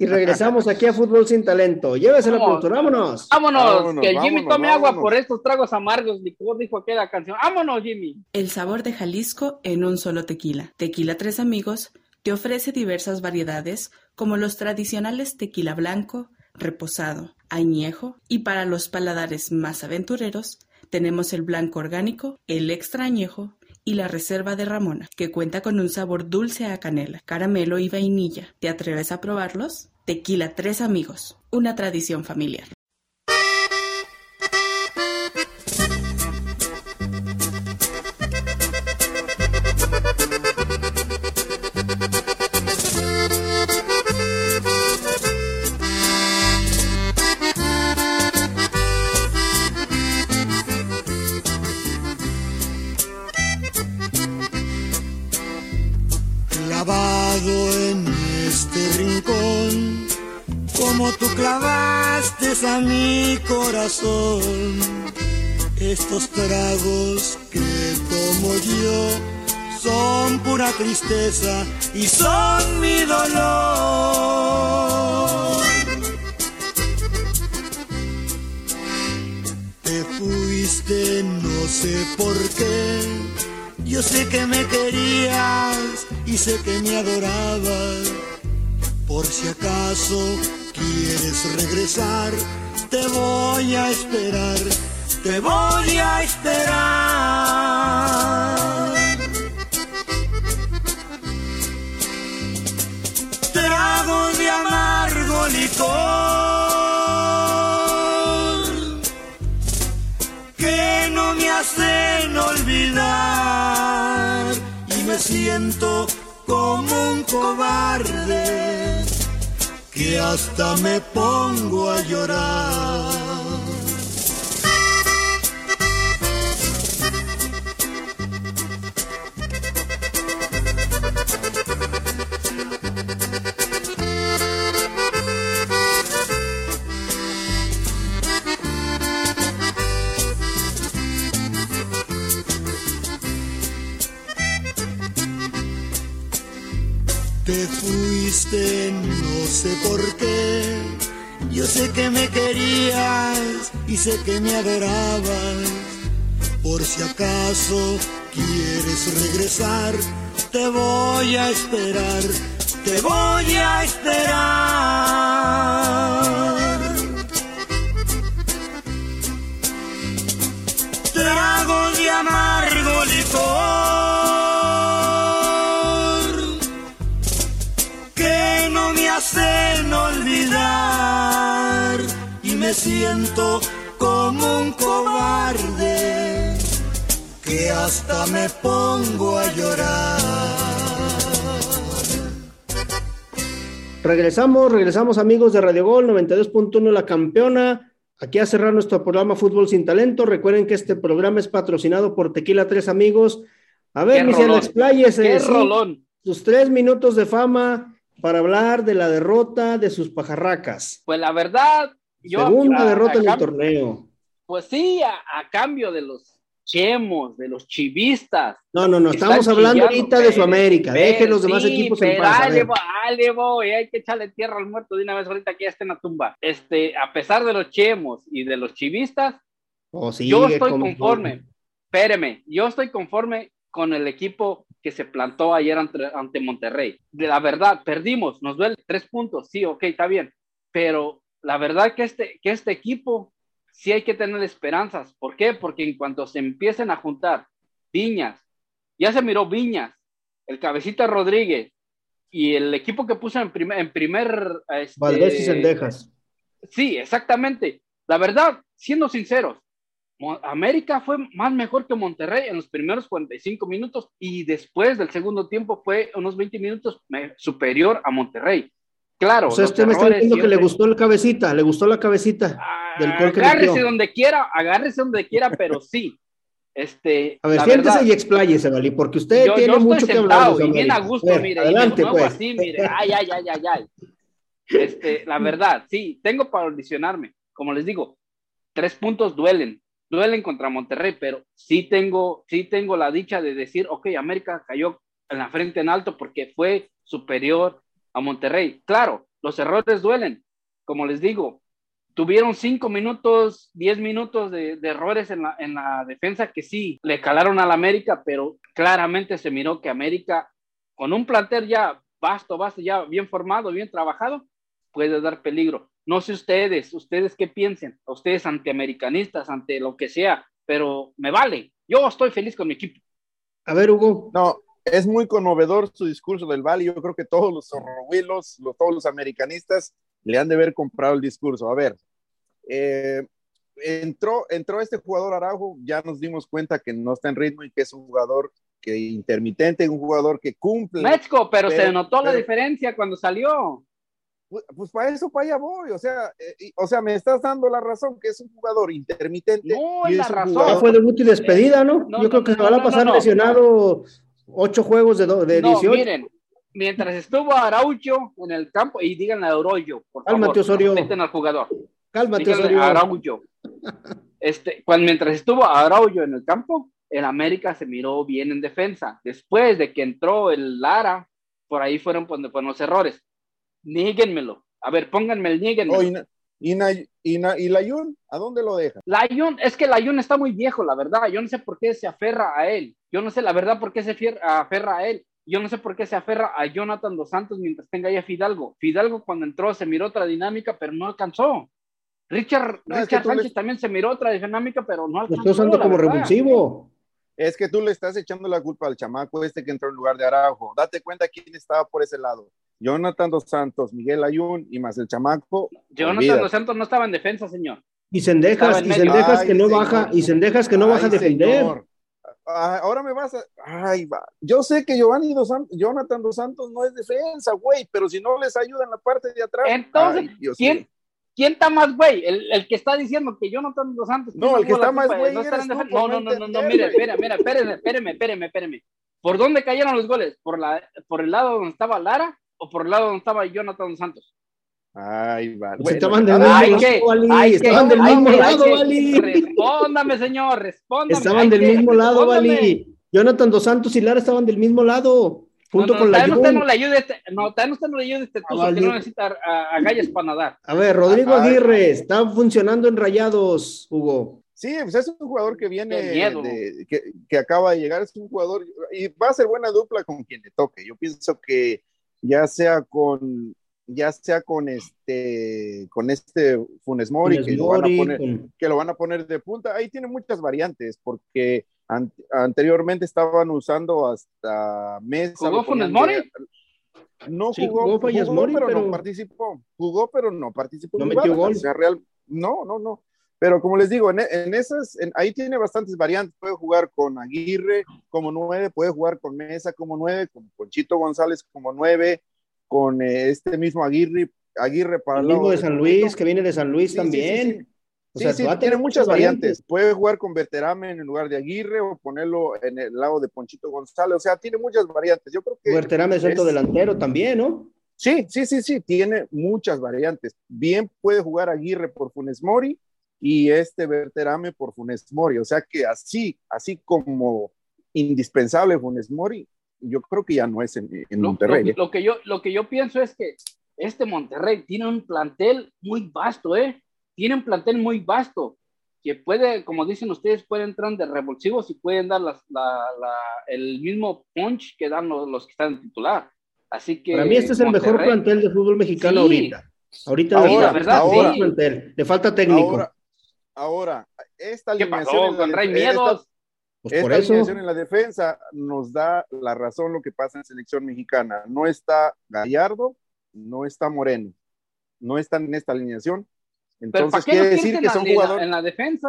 Y regresamos aquí a Fútbol Sin Talento. Llévese la productora, vámonos. vámonos. Vámonos, que Jimmy vámonos, tome vámonos. agua por estos tragos amargos, dijo, dijo aquella canción. Vámonos, Jimmy. El sabor de Jalisco en un solo tequila. Tequila Tres Amigos te ofrece diversas variedades como los tradicionales tequila blanco, reposado, añejo y para los paladares más aventureros tenemos el blanco orgánico, el extra añejo y la reserva de Ramona, que cuenta con un sabor dulce a canela, caramelo y vainilla. ¿Te atreves a probarlos? Tequila Tres Amigos, una tradición familiar. Estos tragos que tomo yo son pura tristeza y son mi dolor. Te fuiste, no sé por qué. Yo sé que me querías y sé que me adorabas. Por si acaso quieres regresar, te voy a esperar, te voy a esperar. Trago de amargo licor que no me hacen olvidar y me siento como un cobarde que hasta me pongo a llorar. Sé por qué. Yo sé que me querías y sé que me adorabas. Por si acaso quieres regresar, te voy a esperar, te voy a esperar. Siento como un cobarde que hasta me pongo a llorar. Regresamos, regresamos amigos de Radio Gol 92.1 La Campeona. Aquí a cerrar nuestro programa Fútbol sin Talento. Recuerden que este programa es patrocinado por Tequila Tres Amigos. A ver, rolón. expláyese. Qué sí, sus tres minutos de fama para hablar de la derrota de sus pajarracas. Pues la verdad, yo. Segunda a- derrota a en el torneo. Pues sí, a, cambio de los chemos, de los chivistas. No, no, no, estamos hablando ahorita de su América. Deje los demás sí, equipos en paz. dale, dale, voy, hay que echarle tierra al muerto de una vez ahorita que ya está en la tumba. Este, a pesar de los chemos y de los chivistas, Oh, yo estoy como- conforme. Espéreme, yo estoy conforme con el equipo que se plantó ayer ante, ante Monterrey. De la verdad, perdimos, nos duele tres puntos, sí, ok, está bien. Pero la verdad que este, que este equipo sí hay que tener esperanzas. ¿Por qué? Porque en cuanto se empiecen a juntar Viñas, ya se miró Viñas, el Cabecita Rodríguez y el equipo que puso en primer, en primer este, Valdés y Sendejas. Sí, exactamente. La verdad, siendo sinceros, América fue más mejor que Monterrey en los primeros 45 minutos y después del segundo tiempo fue unos 20 minutos superior a Monterrey. Claro, O sea, usted me está diciendo que le gustó el cabecita, le gustó la cabecita del gol que agárrese metió. donde quiera, agárrese donde quiera, pero sí. Este, A ver, siéntese verdad, y expláyese, Vali, porque usted yo, tiene yo mucho que hablar. y bien a gusto, ver, mire, adelante, y pues. así, mire, ay, ay, ay, ay, ay. Este, la verdad, sí, tengo para audicionarme. Como les digo, tres puntos duelen, duelen contra Monterrey, pero sí tengo, sí tengo la dicha de decir, ok, América cayó en la frente en alto porque fue superior a Monterrey. Claro, los errores duelen, como les digo, tuvieron cinco minutos, diez minutos de, de errores en la, en la defensa que sí le calaron al América, pero claramente se miró que América, con un plantel ya vasto, vasto, ya bien formado, bien trabajado, puede dar peligro. No sé ustedes, ustedes qué piensen, ustedes antiamericanistas, ante lo que sea, pero me vale. Yo estoy feliz con mi equipo. A ver, Hugo. No, es muy conmovedor su discurso del Valle. Yo creo que todos los zorrohuilos, los, todos los americanistas le han de haber comprado el discurso. A ver, eh, entró, entró este jugador Araujo, ya nos dimos cuenta que no está en ritmo y que es un jugador que intermitente, un jugador que cumple. México, pero, Pero- se notó la diferencia cuando salió. Pues, pues para eso para allá voy, o sea, eh, y- o sea, me estás dando la razón que es un jugador intermitente. No, y es la razón. Ya fue debut y despedida, ¿no? No, Yo creo no, que se no, van a pasar no, no. lesionado ocho juegos de, de No, 18. miren, mientras estuvo Araujo en el campo, y digan a Araujo, por favor, Cálmate, Osorio. respeten al jugador. Cálmate, Díganle Osorio. Araujo. Este, cuando, mientras estuvo Araujo en el campo, el América se miró bien en defensa. Después de que entró el Lara, por ahí fueron fueron los errores. Níguenmelo. A ver, pónganme el níguenmelo. Y, Na- y, Na- y, Na- y Layun, ¿a dónde lo deja? Layun, es que Layun está muy viejo, la verdad. Yo no sé por qué se aferra a él. Yo no sé la verdad por qué se aferra a él. Yo no sé por qué se aferra a Jonathan Dos Santos mientras tenga ya Fidalgo. Fidalgo cuando entró se miró otra dinámica, pero no alcanzó. Richard, No, es Richard que Sánchez le- también se miró otra dinámica, pero no Lo alcanzó. estoy usando la como verdad. revulsivo. Es que tú le estás echando la culpa al chamaco este que entró en lugar de Araujo. Date cuenta quién estaba por ese lado. Jonathan Dos Santos, Miguel Ayun y más el chamaco. Jonathan. Dos Santos no estaba en defensa, señor. Y Sendejas, y. Sendejas que no señor. baja, y Sendejas que no baja a defender. señor. Ah, ahora me vas a. Ay, va. Yo sé que Giovanni Dos Santos, Jonathan Dos Santos no es defensa, güey, pero si no les ayuda en la parte de atrás. Entonces, Ay, Dios ¿quién. ¿quién está más güey? El, el que está diciendo que Jonathan Dos Santos. No, el que está más güey no eres tú No, no no, no, no, mire, espera, mira, espéreme, espéreme, espéreme, espéreme. ¿Por dónde cayeron los goles? ¿Por, la, ¿Por el lado donde estaba Lara o por el lado donde estaba Jonathan Dos Santos? Ay, va. Pues Bueno, estaban del mismo Hay lado, que, Vali, hay que, estaban del hay mismo que, hay lado, que- Vali. Respóndame, señor, respóndame. Estaban del que- mismo lado. Vali. Jonathan Dos Santos y Lara estaban del mismo lado. junto no, con la todavía no, usted no le ayude este, no, todavía no usted no le ayude este tuzo vale. que no necesita a, a gallas para nadar. A ver, Rodrigo Ajá. Aguirre, está funcionando en Rayados, Hugo. Sí, pues es un jugador que viene, de- que, que acaba de llegar, es un jugador y va a ser buena dupla con quien le toque. Yo pienso que ya sea con, ya sea con este, con este Funes Mori, Funes que, lo van a poner, con- que lo van a poner de punta, ahí tiene muchas variantes, porque an- anteriormente estaban usando hasta Mesa. ¿Jugó Funes Mori? No Sí, jugó, jugó Mori, pero, pero- no participó. Jugó, pero no participó. No en metió gol. O sea, real, no, no, no. Pero como les digo, en, en esas, en- ahí tiene bastantes variantes. Puede jugar con Aguirre como nueve, puede jugar con Mesa como nueve, con Conchito González como nueve, con eh, este mismo Aguirre, Aguirre para El mismo de San. Luis, que viene de San Luis Sí, sí, sí, también. sí. O sea, tiene tener muchas variantes. Puede jugar con Berterame en lugar de Aguirre o ponerlo en el lado de Ponchito González. O sea, tiene muchas variantes. Yo creo que. Berterame de centro es- delantero también, ¿no? Sí, sí, sí, sí, tiene muchas variantes. Bien puede jugar Aguirre por Funes Mori y este Berterame por Funes Mori. O sea que así, así como indispensable Funes Mori, yo creo que ya no es en, en Lo, Monterrey. lo- ¿eh? lo que yo, lo que yo pienso es que este Monterrey tiene un plantel muy vasto, ¿eh? Tiene un plantel muy vasto que puede, como dicen ustedes, pueden entrar de revulsivos y pueden dar las- la- la- el mismo punch que dan los, los que están en titular. Así que Para mí este es el mejor plantel de fútbol mexicano Sí. ahorita. Ahorita Ahora, de la verdad, mejor sí. plantel. Le falta técnico. Ahora, ahora, esta ¿Qué alineación pasó en la con Rey Miedos? pues Esta por eso. alineación en la defensa nos da la razón lo que pasa en selección mexicana. No está Gallardo, no está Moreno, no están en esta alineación. Pero ¿para Entonces qué quiere decir que son la, en la- jugadores. en la defensa?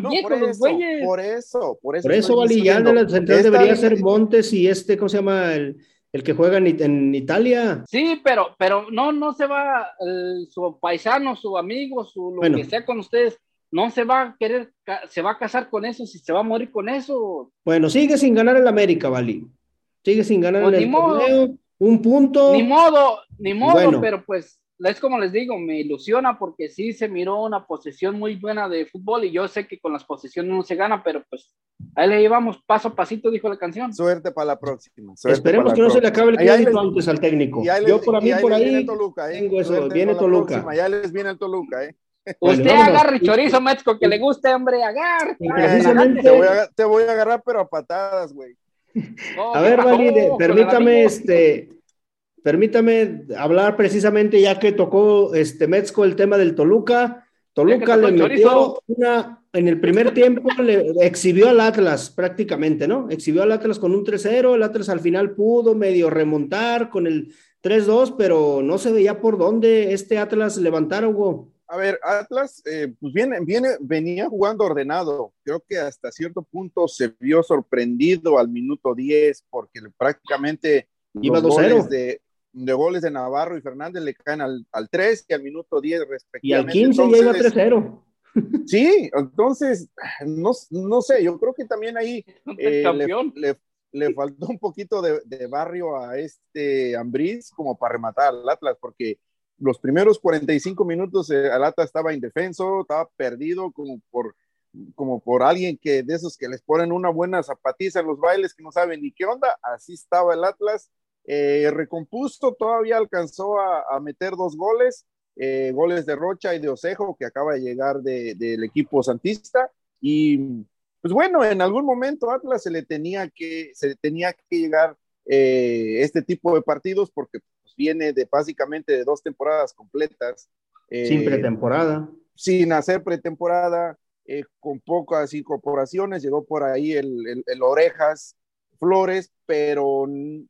No, viejos por los eso, güeyes. por eso, por eso. Por eso, Vali, ya de la central Esta debería ser Montes y este, ¿cómo se llama? El, el que juega en, en Italia. Sí, pero, pero no, no se va el- su paisano, su amigo, su lo Bueno. que sea con ustedes, no se va a querer, se va a casar con eso, si se va a morir con eso. Bueno, sigue sin ganar el América, Vali. Sigue sin ganar Pues en el modo. torneo. Un punto. Ni modo, ni modo, Bueno. pero pues es como les digo, me ilusiona porque sí se miró una posesión muy buena de fútbol y yo sé que con las posesiones no se gana, pero pues ahí le llevamos paso a pasito, dijo la canción. Suerte para la próxima. suerte Esperemos que no se le acabe el crédito antes al técnico. Yo por a mí por ahí Toluca, ¿eh? tengo eso, viene Toluca. Ya les viene el Toluca, ¿eh? Bueno, Usted vámonos. agarre chorizo, Metzco, que le guste, hombre, agarre. Precisamente- Te voy, a, te voy a agarrar, pero a patadas, güey. No, A ¿qué ver, pasó Vali, de- con el permítame, este, permítame hablar precisamente ya que tocó este Metzco el tema del Toluca. Toluca le metió chorizo. una, en el primer tiempo le exhibió al Atlas prácticamente, ¿no? Exhibió al Atlas con un 3-0, el Atlas al final pudo medio remontar con el 3-2, pero no se veía por dónde este Atlas levantara, Hugo. A ver, Atlas, eh, pues viene, viene, venía jugando ordenado. Creo que hasta cierto punto se vio sorprendido al minuto 10, porque prácticamente Iba los 2-0. goles de, de goles de Navarro y Fernández le caen al, al 3 y al minuto 10 Y al respectivamente. 15 ya iba Entonces, 3-0. Sí, entonces, no, no sé, yo creo que también ahí eh, le, le- le faltó un poquito de, de barrio a este Ambriz como para rematar al Atlas, porque los primeros 45 minutos eh, el Atlas estaba indefenso, estaba perdido como por, como por alguien que de esos que les ponen una buena zapatiza en los bailes que no saben ni qué onda, así estaba el Atlas, eh, todavía alcanzó a, meter dos goles, eh, goles de Rocha y de Osejo, que acaba de llegar de- del equipo santista, y pues bueno, en algún momento Atlas se le tenía que, se tenía que llegar eh, este tipo de partidos porque viene de básicamente de dos temporadas completas. eh, Sin pretemporada. sin hacer pretemporada, eh, con pocas incorporaciones, llegó por ahí el, el- el Orejas Flores, pero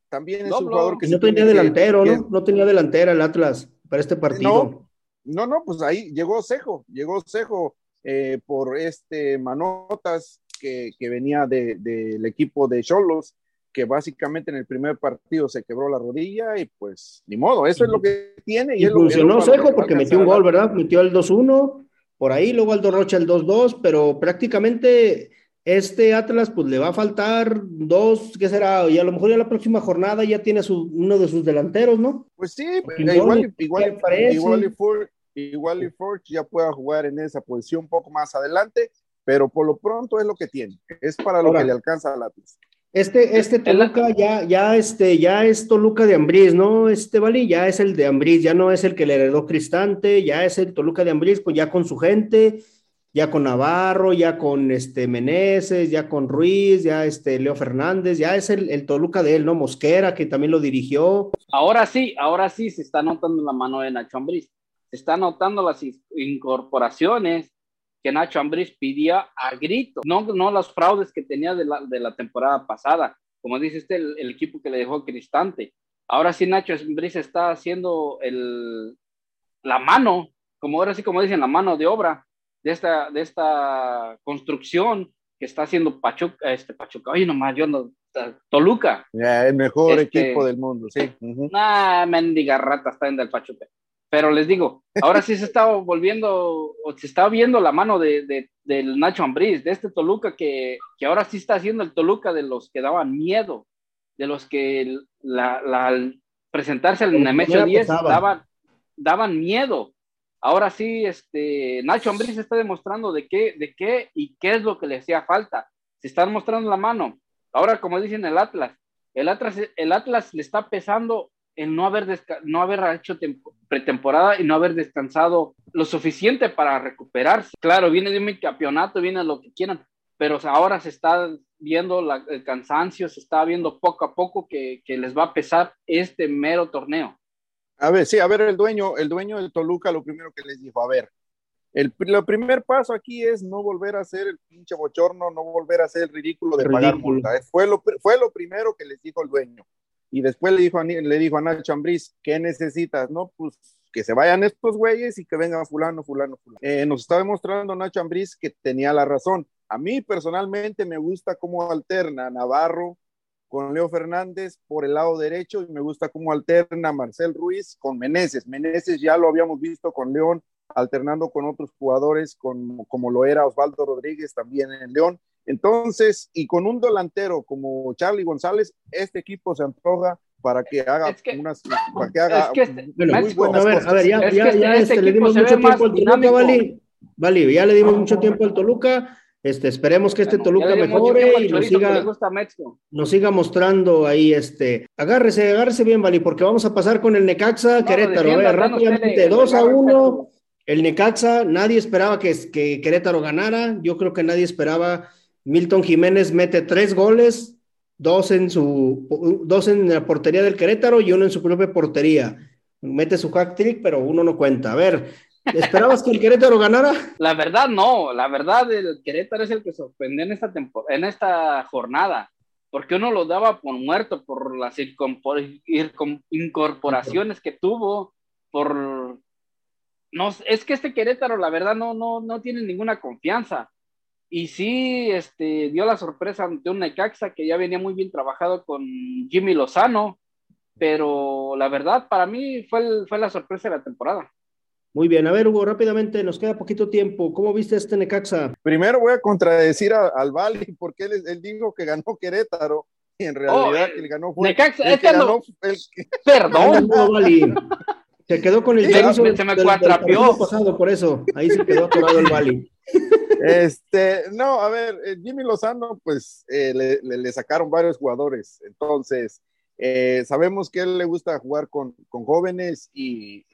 también es un jugador que no tenía delantero, que- ¿no? No tenía delantera el Atlas para este partido. No, no, pues ahí llegó Cejo, llegó Cejo eh, por este Manotas que, que venía de- del equipo de Cholos, que básicamente en el primer partido se quebró la rodilla y pues ni modo, eso es lo que tiene. Y es funcionó que porque metió un gol, ¿verdad? Metió el 2-1 por ahí, luego Aldo Rocha el 2-2, pero prácticamente este Atlas pues le va a faltar dos, ¿qué será? Y a lo mejor ya la próxima jornada ya tiene su, uno de sus delanteros, ¿no? Pues sí, igual, y- igual, y- igual, y Ford, igual y Ford ya pueda jugar en esa posición un poco más adelante, pero por lo pronto es lo que tiene, es para lo Ahora. que le alcanza al Atlas. Este, este Toluca ya, ya, este, ya es Toluca de Ambriz, ¿no? Este Vali ya es el de Ambriz, ya no es el que le heredó Cristante, ya es el Toluca de Ambriz, pues ya con su gente, ya con Navarro, ya con este Meneses, ya con Ruiz, ya este Leo Fernández, ya es el, el Toluca de él, ¿no? Mosquera, que también lo dirigió. Ahora sí, ahora sí se está notando la mano de Nacho Ambriz. Se está notando las incorporaciones que Nacho Ambriz pidía a grito, no, no los fraudes que tenía de la, de la temporada pasada, como dice este, el, el, equipo que le dejó Cristante. Ahora sí Nacho Ambriz está haciendo el, la mano, como ahora sí como dicen, la mano de obra de esta, de esta construcción que está haciendo Pachuca, este Pachuca, oye nomás, yo no, Toluca. Yeah, el mejor este, equipo del mundo, sí. Uh -huh. Nah, mendiga rata está en el Pachuca. Pero les digo, ahora sí se está volviendo, o se está viendo la mano de, de del Nacho Ambriz, de este Toluca que, que, ahora sí está haciendo el Toluca de los que daban miedo, de los que la, la, al presentarse al Nemesio 10 daban, daban miedo. Ahora sí, este, Nacho Ambriz está demostrando de qué, de qué y qué es lo que le hacía falta. Se están mostrando la mano. Ahora, como dicen el Atlas, el Atlas, el Atlas le está pesando el no haber, no haber hecho pretemporada y no haber descansado lo suficiente para recuperarse. Claro, viene de un campeonato, viene lo que quieran, pero ahora se está viendo la, el cansancio, se está viendo poco a poco que, que, les va a pesar este mero torneo. A ver, sí, a ver, el dueño, el dueño de Toluca lo primero que les dijo, a ver, el, el primer paso aquí es no volver a hacer el pinche bochorno, no volver a hacer el ridículo de ridículo. pagar multa. Fue lo, fue lo primero que les dijo el dueño. Y después le dijo a, le dijo Nacho Ambriz, ¿qué necesitas? No, pues que se vayan estos güeyes y que vengan fulano, fulano, fulano. Eh, nos está demostrando Nacho Ambriz que tenía la razón. A mí personalmente me gusta cómo alterna Navarro con Leo Fernández por el lado derecho y me gusta cómo alterna Marcel Ruiz con Meneses. Meneses ya lo habíamos visto con León alternando con otros jugadores con, como lo era Osvaldo Rodríguez también en León entonces, y con un delantero como Charlie González, este equipo se antoja para que haga es que, unas, para que haga es que este, muy México, buenas a ver, cosas. a ver, ya, Es ya, que ya este este, le dimos mucho tiempo al Toluca. Vali. Vali, ya le dimos mucho tiempo al Toluca. Este, esperemos que este Bueno, Toluca mejore y nos siga, nos siga mostrando ahí, este, agárrese, agárrese bien, Vali, porque vamos a pasar con el Necaxa, No, Querétaro, a defienda, rápidamente, tele, 2 a agarra 1, el Necaxa, nadie esperaba que, que Querétaro ganara, yo creo que nadie esperaba, Milton Jiménez mete tres goles, dos en su, dos en la portería del Querétaro y uno en su propia portería, mete su hack trick, pero uno no cuenta, a ver, ¿esperabas que el Querétaro ganara? La verdad, no. La verdad, el Querétaro es el que sorprendió en esta, en esta jornada. Porque uno lo daba por muerto por las incorporaciones que tuvo, por... No, es que este Querétaro, la verdad, no, no, no tiene ninguna confianza. Y sí, este, dio la sorpresa de un Necaxa que ya venía muy bien trabajado con Jimmy Lozano, pero la verdad, para mí fue, el, fue la sorpresa de la temporada. Muy bien, a ver, Hugo, rápidamente, nos queda poquito tiempo. ¿Cómo viste este Necaxa? Primero voy a contradecir a- al Vali porque él, él dijo que ganó Querétaro y en realidad eh, que le ganó fue Necaxa, el que que no- ganó el que- Perdón. Vali. Se quedó con el chorizo se me partido pasado, por eso. Ahí se quedó atorado el Vali. Este, no, a ver, eh, Jimmy Lozano, pues eh, le, le- le sacaron varios jugadores, entonces eh, sabemos que él le gusta jugar con, con jóvenes y,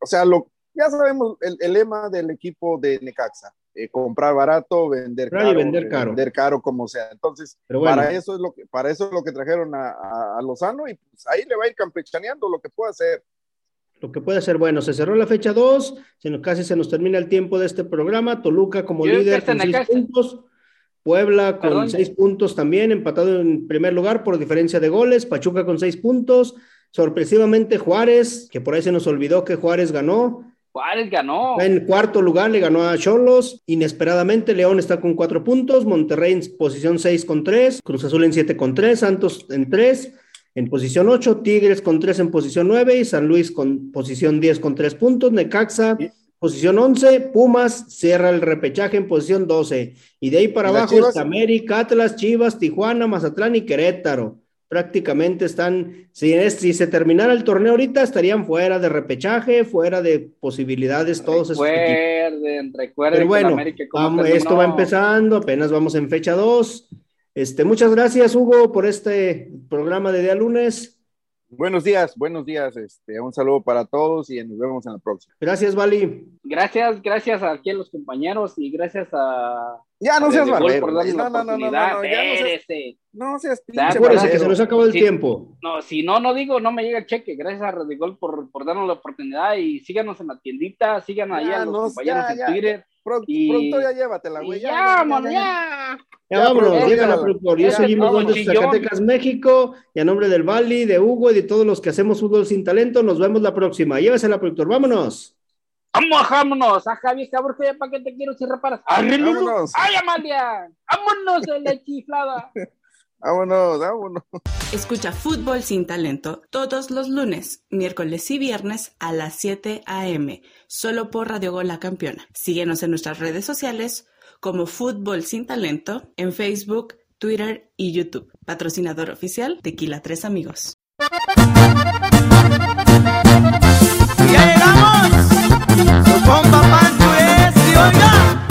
o sea, lo, ya sabemos el, el lema del equipo de Necaxa, eh, comprar barato, vender caro, vender eh, caro. vender caro como sea. Entonces, Pero bueno. para eso es lo que, para eso es lo que trajeron a, a- a Lozano y pues ahí le va a ir campechaneando lo que pueda hacer. Lo que puede ser bueno. Se cerró la fecha 2, se nos, casi se nos termina el tiempo de este programa. Toluca como Yo líder con seis Necaxa- puntos. Puebla con Perdón. seis puntos también, empatado en primer lugar por diferencia de goles. Pachuca con seis puntos. Sorpresivamente Juárez, que por ahí se nos olvidó que Juárez ganó. Juárez ganó. En cuarto lugar, le ganó a Cholos. Inesperadamente, León está con cuatro puntos. Monterrey en posición seis con tres. Cruz Azul en siete con tres. Santos en tres. En posición ocho. Tigres con tres en posición nueve. Y San Luis con posición diez con tres puntos. Necaxa, posición once. Pumas cierra el repechaje en posición doce. Y de ahí para ¿Y las abajo está América, Atlas, Chivas, Tijuana, Mazatlán y Querétaro. Prácticamente están, si, es- si se terminara el torneo ahorita, estarían fuera de repechaje, fuera de posibilidades todos esos equipos. Recuerden, recuerden Pero que bueno, América vamos- esto va empezando, apenas vamos en fecha 2. Este, muchas gracias, Hugo, por este programa de día lunes. Buenos días, buenos días. Este, un saludo para todos y nos vemos en la próxima. Gracias, Vali. Gracias, gracias aquí a los compañeros y gracias a. Ya no a seas barbero. por darnos No, la no, no, no, no, ya no seas, no seas pinche Acuérdense que se nos ha acabado el Sí. tiempo. No, si no, no digo, no me llega el cheque. Gracias a Redigol por, por darnos la oportunidad y síganos en la tiendita, sigan Ya, a los no, compañeros ya, en ya. Twitter. Pro- y- Pronto ya llévatela, güey. Ya, ya. Ya, Ya, vámonos, productor, llega la ya, productor. Yo ya, soy Jimmy Gómez de. Zacatecas, México, y a nombre del Vali, de Hugo y de todos los que hacemos fútbol sin talento, nos vemos la próxima. Llévesela, productor, vámonos. Vamos, vámonos. A Javi Cabrera, ¿para qué te quiero si reparas? ¡Ay, Amalia! ¡Vámonos de la chiflada! Vámonos, vámonos. Escucha Fútbol sin Talento todos los lunes, miércoles y viernes a las 7 a.m. solo por Radio Gol La Campeona. Síguenos en nuestras redes sociales como Fútbol sin Talento en Facebook, Twitter y YouTube. Patrocinador oficial Tequila Tres Amigos. Ya llegamos, su compa Pancho es y oiga.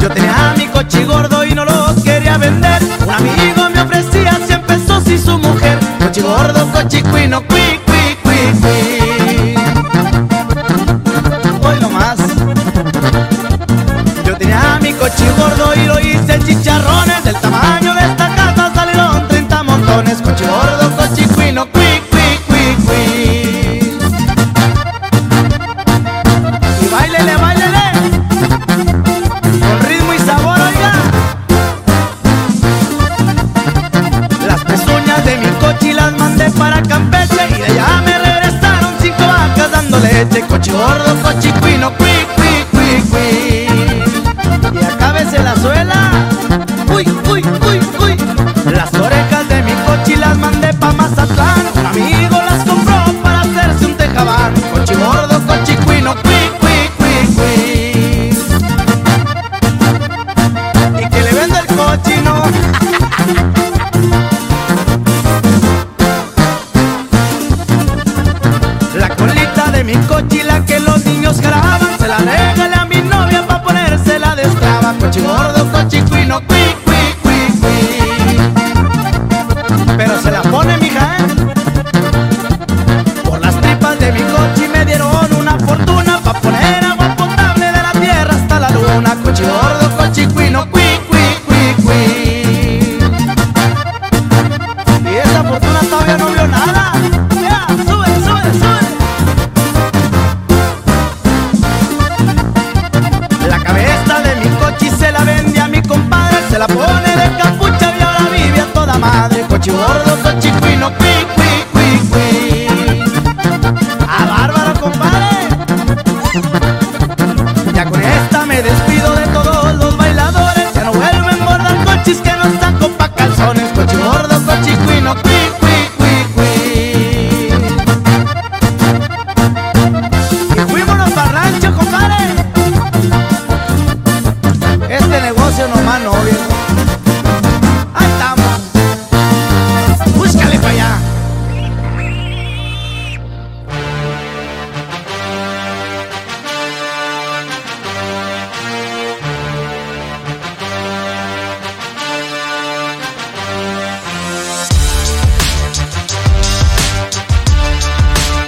Yo tenía a mi coche gordo y no lo quería vender. Un amigo me ofrecía 100 pesos y su mujer. Coche gordo, coche cuino, cui, cui, cui, cui. Hoy nomás. Yo tenía a mi coche gordo y lo hice en chicharrones.